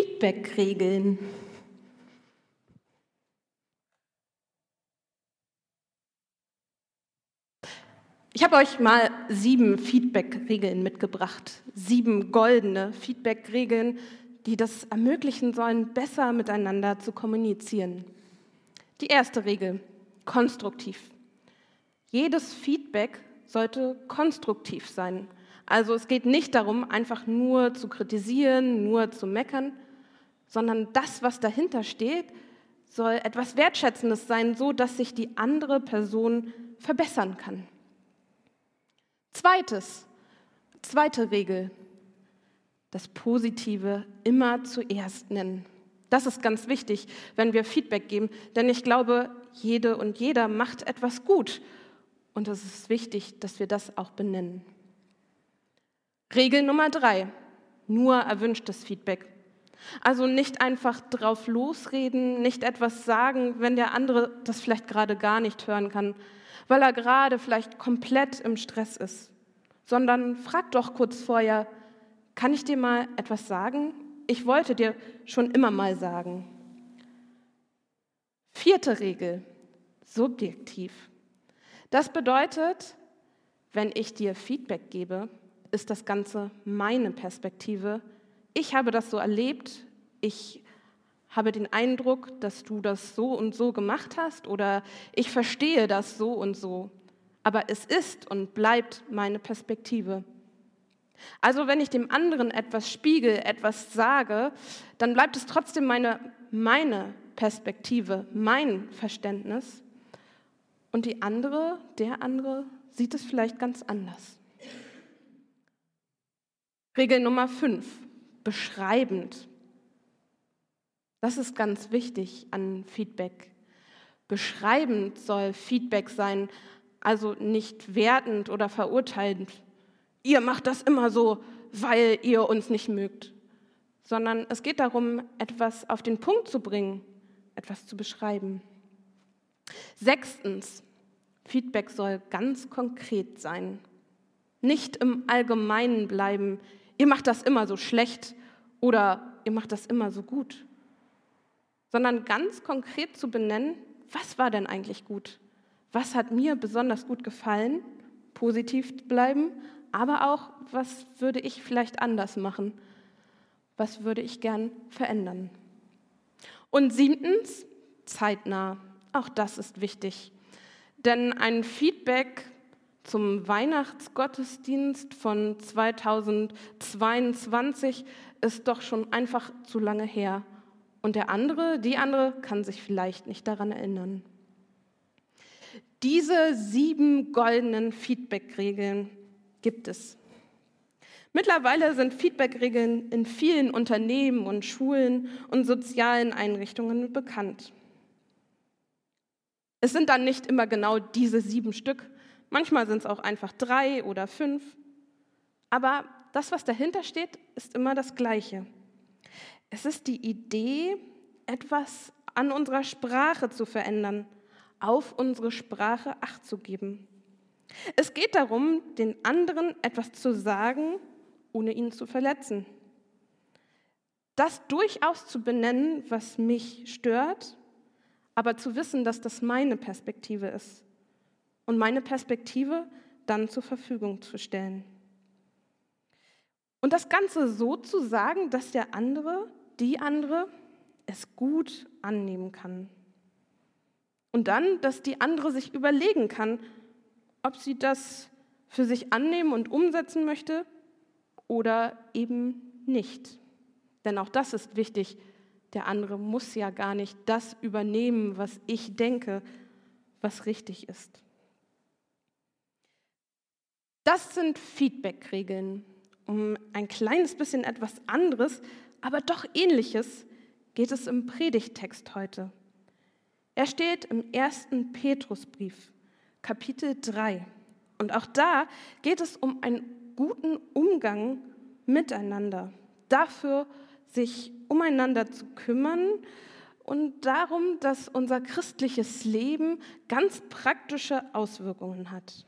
Feedback-Regeln. Ich habe euch mal sieben Feedback-Regeln mitgebracht. Sieben goldene Feedback-Regeln, die das ermöglichen sollen, besser miteinander zu kommunizieren. Die erste Regel, konstruktiv. Jedes Feedback sollte konstruktiv sein. Also es geht nicht darum, einfach nur zu kritisieren, nur zu meckern, sondern das, was dahinter steht, soll etwas Wertschätzendes sein, so dass sich die andere Person verbessern kann. Zweites, zweite Regel, das Positive immer zuerst nennen. Das ist ganz wichtig, wenn wir Feedback geben, denn ich glaube, jede und jeder macht etwas gut und es ist wichtig, dass wir das auch benennen. Regel Nummer drei, nur erwünschtes Feedback. Also nicht einfach drauf losreden, nicht etwas sagen, wenn der andere das vielleicht gerade gar nicht hören kann, weil er gerade vielleicht komplett im Stress ist, sondern frag doch kurz vorher, kann ich dir mal etwas sagen? Ich wollte dir schon immer mal sagen. Vierte Regel, subjektiv. Das bedeutet, wenn ich dir Feedback gebe, ist das Ganze meine Perspektive. Ich habe das so erlebt. Ich habe den Eindruck, dass du das so und so gemacht hast oder ich verstehe das so und so. Aber es ist und bleibt meine Perspektive. Also wenn ich dem anderen etwas spiegel, etwas sage, dann bleibt es trotzdem meine, meine Perspektive, mein Verständnis. Und die andere, der andere, sieht es vielleicht ganz anders. Regel Nummer 5, beschreibend. Das ist ganz wichtig an Feedback. Beschreibend soll Feedback sein, also nicht wertend oder verurteilend. Ihr macht das immer so, weil ihr uns nicht mögt, sondern es geht darum, etwas auf den Punkt zu bringen, etwas zu beschreiben. Sechstens, Feedback soll ganz konkret sein, nicht im Allgemeinen bleiben, ihr macht das immer so schlecht oder ihr macht das immer so gut, sondern ganz konkret zu benennen, was war denn eigentlich gut? Was hat mir besonders gut gefallen? Positiv bleiben, aber auch, was würde ich vielleicht anders machen? Was würde ich gern verändern? Und siebtens, zeitnah. Auch das ist wichtig. Denn ein Feedback zum Weihnachtsgottesdienst von 2022 ist doch schon einfach zu lange her. Und der andere, die andere kann sich vielleicht nicht daran erinnern. Diese sieben goldenen Feedback-Regeln gibt es. Mittlerweile sind Feedback-Regeln in vielen Unternehmen und Schulen und sozialen Einrichtungen bekannt. Es sind dann nicht immer genau diese sieben Stück, Manchmal sind es auch einfach drei oder fünf. Aber das, was dahinter steht, ist immer das Gleiche. Es ist die Idee, etwas an unserer Sprache zu verändern, auf unsere Sprache acht zu geben. Es geht darum, den anderen etwas zu sagen, ohne ihn zu verletzen. Das durchaus zu benennen, was mich stört, aber zu wissen, dass das meine Perspektive ist und meine Perspektive dann zur Verfügung zu stellen. Und das Ganze so zu sagen, dass der andere, die andere, es gut annehmen kann. Und dann, dass die andere sich überlegen kann, ob sie das für sich annehmen und umsetzen möchte oder eben nicht. Denn auch das ist wichtig. Der andere muss ja gar nicht das übernehmen, was ich denke, was richtig ist. Das sind Feedback-Regeln. Um ein kleines bisschen etwas anderes, aber doch ähnliches geht es im Predigtext heute. Er steht im ersten Petrusbrief, Kapitel 3. Und auch da geht es um einen guten Umgang miteinander. Dafür, sich umeinander zu kümmern und darum, dass unser christliches Leben ganz praktische Auswirkungen hat.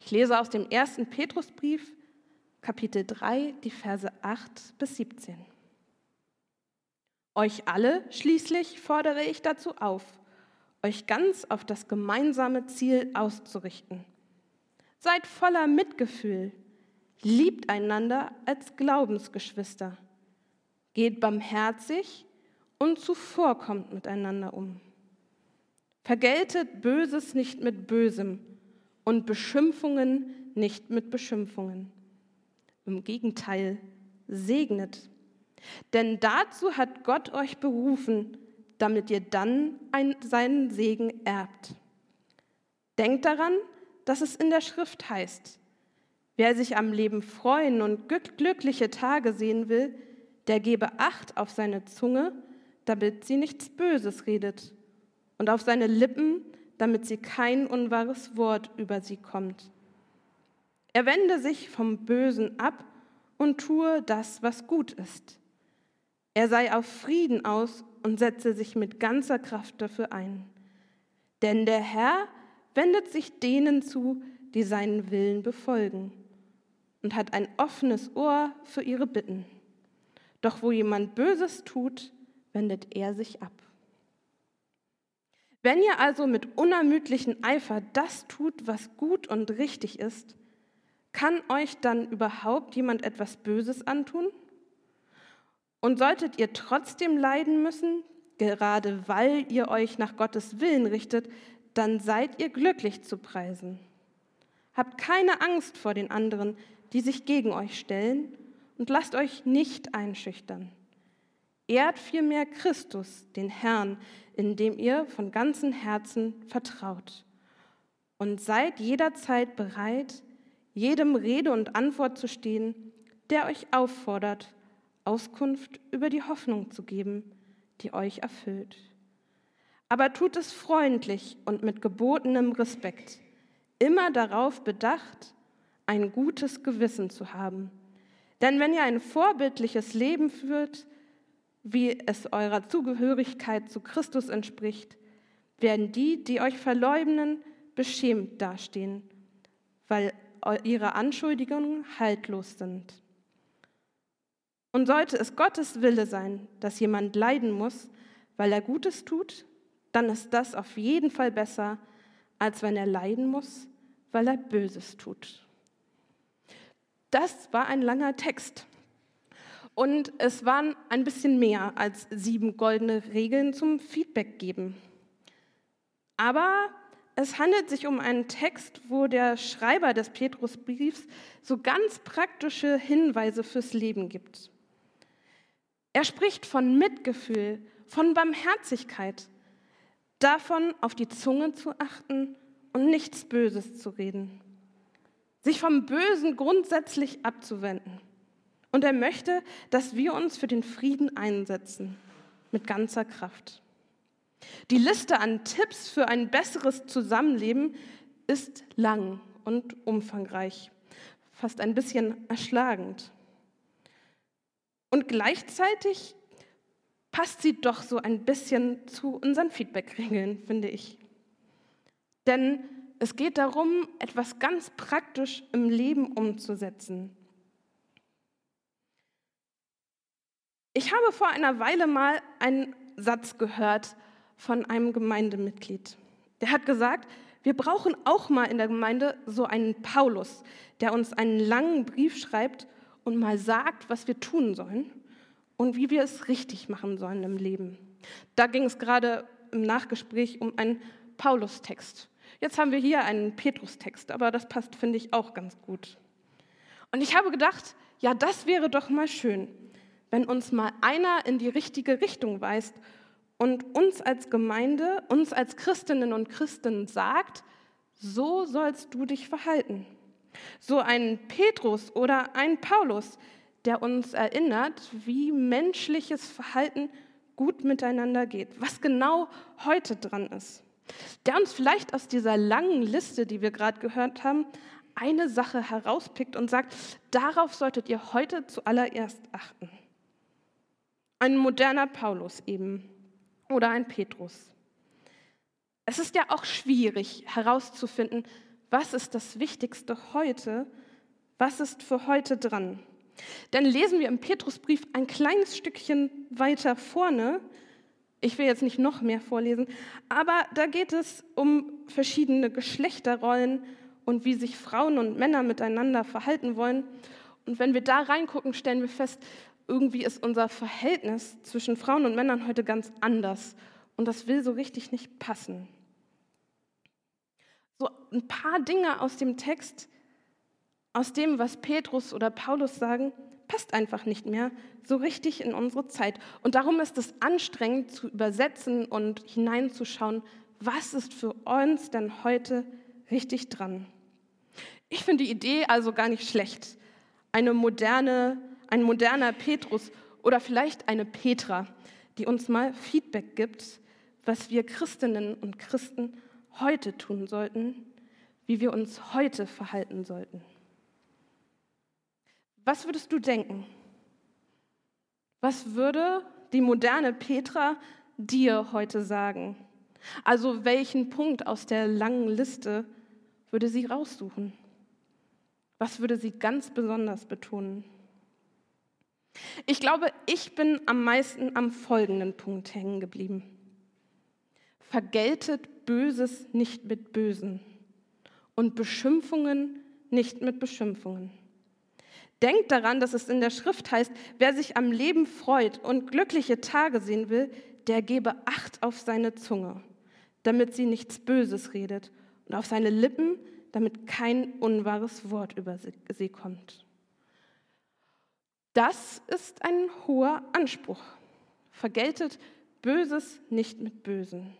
Ich lese aus dem ersten Petrusbrief, Kapitel 3, die Verse 8 bis 17. Euch alle schließlich fordere ich dazu auf, euch ganz auf das gemeinsame Ziel auszurichten. Seid voller Mitgefühl, liebt einander als Glaubensgeschwister, geht barmherzig und zuvorkommt miteinander um. Vergeltet Böses nicht mit Bösem und Beschimpfungen nicht mit Beschimpfungen. Im Gegenteil, segnet. Denn dazu hat Gott euch berufen, damit ihr dann ein, seinen Segen erbt. Denkt daran, dass es in der Schrift heißt, wer sich am Leben freuen und glückliche Tage sehen will, der gebe Acht auf seine Zunge, damit sie nichts Böses redet, und auf seine Lippen, damit sie kein unwahres Wort über sie kommt. Er wende sich vom Bösen ab und tue das, was gut ist. Er sei auf Frieden aus und setze sich mit ganzer Kraft dafür ein. Denn der Herr wendet sich denen zu, die seinen Willen befolgen und hat ein offenes Ohr für ihre Bitten. Doch wo jemand Böses tut, wendet er sich ab. Wenn ihr also mit unermüdlichem Eifer das tut, was gut und richtig ist, kann euch dann überhaupt jemand etwas Böses antun? Und solltet ihr trotzdem leiden müssen, gerade weil ihr euch nach Gottes Willen richtet, dann seid ihr glücklich zu preisen. Habt keine Angst vor den anderen, die sich gegen euch stellen, und lasst euch nicht einschüchtern. Ehrt vielmehr Christus, den Herrn, indem ihr von ganzem Herzen vertraut. Und seid jederzeit bereit, jedem Rede und Antwort zu stehen, der euch auffordert, Auskunft über die Hoffnung zu geben, die euch erfüllt. Aber tut es freundlich und mit gebotenem Respekt, immer darauf bedacht, ein gutes Gewissen zu haben. Denn wenn ihr ein vorbildliches Leben führt, wie es eurer Zugehörigkeit zu Christus entspricht, werden die, die euch verleugnen, beschämt dastehen, weil ihre Anschuldigungen haltlos sind. Und sollte es Gottes Wille sein, dass jemand leiden muss, weil er Gutes tut, dann ist das auf jeden Fall besser, als wenn er leiden muss, weil er Böses tut. Das war ein langer Text. Und es waren ein bisschen mehr als sieben goldene Regeln zum Feedback geben. Aber es handelt sich um einen Text, wo der Schreiber des Petrusbriefs so ganz praktische Hinweise fürs Leben gibt. Er spricht von Mitgefühl, von Barmherzigkeit, davon auf die Zunge zu achten und nichts Böses zu reden, sich vom Bösen grundsätzlich abzuwenden. Und er möchte, dass wir uns für den Frieden einsetzen, mit ganzer Kraft. Die Liste an Tipps für ein besseres Zusammenleben ist lang und umfangreich, fast ein bisschen erschlagend. Und gleichzeitig passt sie doch so ein bisschen zu unseren Feedback-Regeln, finde ich. Denn es geht darum, etwas ganz praktisch im Leben umzusetzen. Ich habe vor einer Weile mal einen Satz gehört von einem Gemeindemitglied. Der hat gesagt, wir brauchen auch mal in der Gemeinde so einen Paulus, der uns einen langen Brief schreibt und mal sagt, was wir tun sollen und wie wir es richtig machen sollen im Leben. Da ging es gerade im Nachgespräch um einen Paulus-Text. Jetzt haben wir hier einen Petrus-Text, aber das passt, finde ich, auch ganz gut. Und ich habe gedacht, ja, das wäre doch mal schön, wenn uns mal einer in die richtige Richtung weist und uns als Gemeinde, uns als Christinnen und Christen sagt, so sollst du dich verhalten. So ein Petrus oder ein Paulus, der uns erinnert, wie menschliches Verhalten gut miteinander geht, was genau heute dran ist. Der uns vielleicht aus dieser langen Liste, die wir gerade gehört haben, eine Sache herauspickt und sagt, darauf solltet ihr heute zuallererst achten. Ein moderner Paulus eben oder ein Petrus. Es ist ja auch schwierig herauszufinden, was ist das Wichtigste heute, was ist für heute dran. Denn lesen wir im Petrusbrief ein kleines Stückchen weiter vorne, ich will jetzt nicht noch mehr vorlesen, aber da geht es um verschiedene Geschlechterrollen und wie sich Frauen und Männer miteinander verhalten wollen. Und wenn wir da reingucken, stellen wir fest, irgendwie ist unser Verhältnis zwischen Frauen und Männern heute ganz anders. Und das will so richtig nicht passen. So ein paar Dinge aus dem Text, aus dem, was Petrus oder Paulus sagen, passt einfach nicht mehr so richtig in unsere Zeit. Und darum ist es anstrengend zu übersetzen und hineinzuschauen, was ist für uns denn heute richtig dran. Ich finde die Idee also gar nicht schlecht. Eine moderne, ein moderner Petrus oder vielleicht eine Petra, die uns mal Feedback gibt, was wir Christinnen und Christen heute tun sollten, wie wir uns heute verhalten sollten. Was würdest du denken? Was würde die moderne Petra dir heute sagen? Also welchen Punkt aus der langen Liste würde sie raussuchen? Was würde sie ganz besonders betonen? Ich glaube, ich bin am meisten am folgenden Punkt hängen geblieben. Vergeltet Böses nicht mit Bösen und Beschimpfungen nicht mit Beschimpfungen. Denkt daran, dass es in der Schrift heißt, wer sich am Leben freut und glückliche Tage sehen will, der gebe Acht auf seine Zunge, damit sie nichts Böses redet und auf seine Lippen, damit kein unwahres Wort über sie kommt. Das ist ein hoher Anspruch. Vergeltet Böses nicht mit Bösen.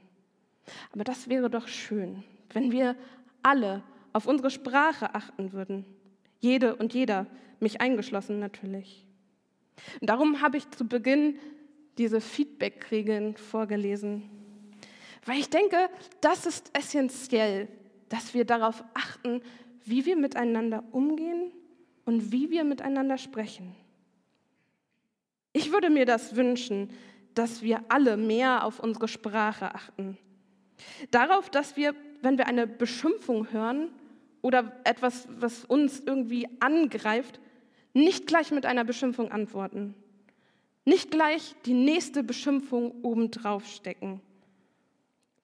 Aber das wäre doch schön, wenn wir alle auf unsere Sprache achten würden. Jede und jeder, mich eingeschlossen natürlich. Und darum habe ich zu Beginn diese Feedback-Regeln vorgelesen. Weil ich denke, das ist essentiell, dass wir darauf achten, wie wir miteinander umgehen und wie wir miteinander sprechen. Ich würde mir das wünschen, dass wir alle mehr auf unsere Sprache achten. Darauf, dass wir, wenn wir eine Beschimpfung hören oder etwas, was uns irgendwie angreift, nicht gleich mit einer Beschimpfung antworten. Nicht gleich die nächste Beschimpfung obendrauf stecken.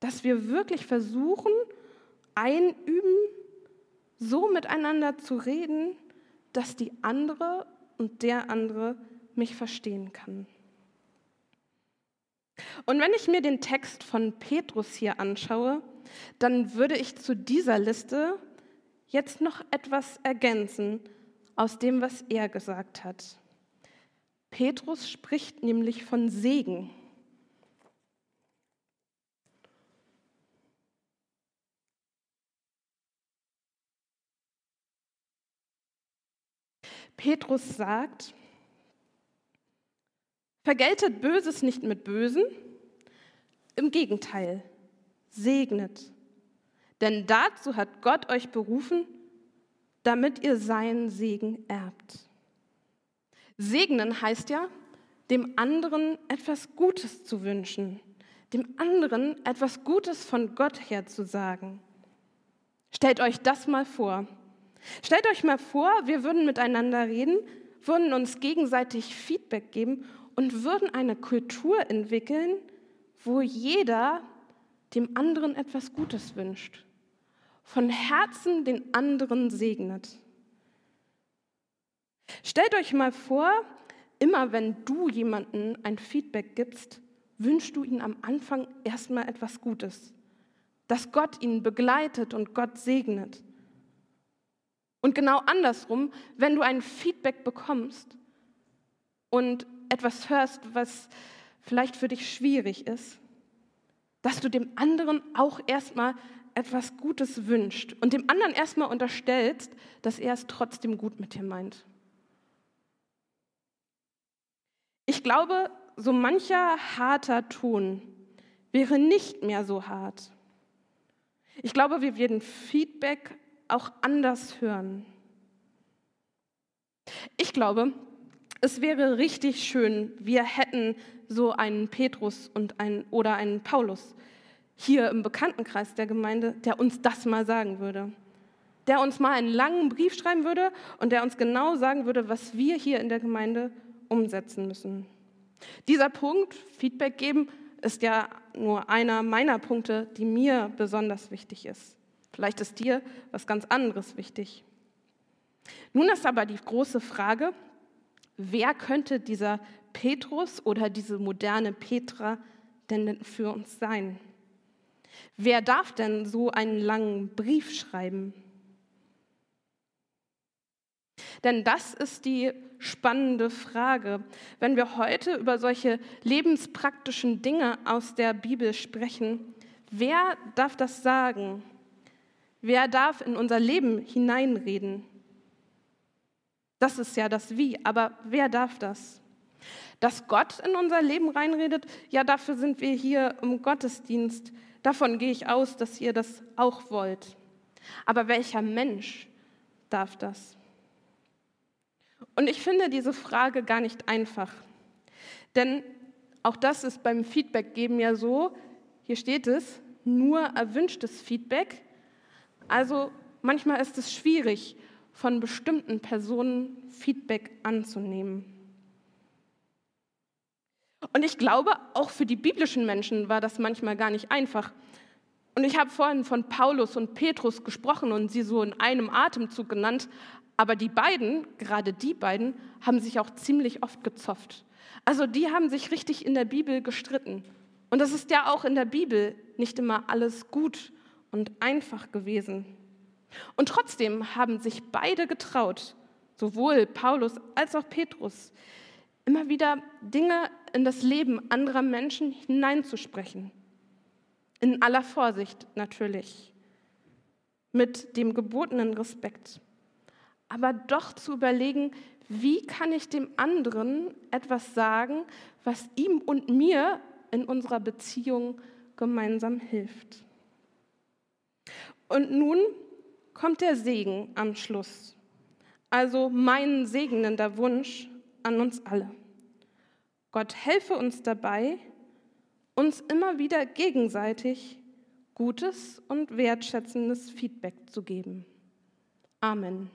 Dass wir wirklich versuchen, einüben, so miteinander zu reden, dass die andere und der andere mich verstehen kann. Und wenn ich mir den Text von Petrus hier anschaue, dann würde ich zu dieser Liste jetzt noch etwas ergänzen aus dem, was er gesagt hat. Petrus spricht nämlich von Segen. Petrus sagt, vergeltet Böses nicht mit Bösen, im Gegenteil, segnet. Denn dazu hat Gott euch berufen, damit ihr seinen Segen erbt. Segnen heißt ja, dem anderen etwas Gutes zu wünschen, dem anderen etwas Gutes von Gott her zu sagen. Stellt euch das mal vor. Stellt euch mal vor, wir würden miteinander reden, würden uns gegenseitig Feedback geben und würden eine Kultur entwickeln, wo jeder dem anderen etwas Gutes wünscht von Herzen den anderen segnet. Stellt euch mal vor, immer wenn du jemandem ein Feedback gibst, wünschst du ihm am Anfang erstmal etwas Gutes, dass Gott ihn begleitet und Gott segnet. Und genau andersrum, wenn du ein Feedback bekommst und etwas hörst, was vielleicht für dich schwierig ist, dass du dem anderen auch erstmal etwas Gutes wünscht und dem anderen erstmal unterstellst, dass er es trotzdem gut mit dir meint. Ich glaube, so mancher harter Ton wäre nicht mehr so hart. Ich glaube, wir werden Feedback auch anders hören. Ich glaube, es wäre richtig schön, wir hätten so einen Petrus und einen, oder einen Paulus, hier im Bekanntenkreis der Gemeinde, der uns das mal sagen würde. der uns mal einen langen Brief schreiben würde und der uns genau sagen würde, was wir hier in der Gemeinde umsetzen müssen. Dieser Punkt, Feedback geben, ist ja nur einer meiner Punkte, die mir besonders wichtig ist. Vielleicht ist dir was ganz anderes wichtig. Nun ist aber die große Frage, wer könnte dieser Petrus oder diese moderne Petra denn für uns sein? Wer darf denn so einen langen Brief schreiben? Denn das ist die spannende Frage. Wenn wir heute über solche lebenspraktischen Dinge aus der Bibel sprechen, wer darf das sagen? Wer darf in unser Leben hineinreden? Das ist ja das Wie, aber wer darf das? Dass Gott in unser Leben reinredet, ja, dafür sind wir hier im Gottesdienst. Davon gehe ich aus, dass ihr das auch wollt. Aber welcher Mensch darf das? Und ich finde diese Frage gar nicht einfach. Denn auch das ist beim Feedback-Geben ja so, hier steht es, nur erwünschtes Feedback. Also manchmal ist es schwierig, von bestimmten Personen Feedback anzunehmen. Und ich glaube, auch für die biblischen Menschen war das manchmal gar nicht einfach. Und ich habe vorhin von Paulus und Petrus gesprochen und sie so in einem Atemzug genannt, aber die beiden, gerade die beiden, haben sich auch ziemlich oft gezofft. Also die haben sich richtig in der Bibel gestritten. Und das ist ja auch in der Bibel nicht immer alles gut und einfach gewesen. Und trotzdem haben sich beide getraut, sowohl Paulus als auch Petrus, immer wieder Dinge in das Leben anderer Menschen hineinzusprechen. In aller Vorsicht natürlich, mit dem gebotenen Respekt aber doch zu überlegen, wie kann ich dem anderen etwas sagen, was ihm und mir in unserer Beziehung gemeinsam hilft. Und nun kommt der Segen am Schluss, also mein segnender Wunsch an uns alle. Gott helfe uns dabei, uns immer wieder gegenseitig gutes und wertschätzendes Feedback zu geben. Amen.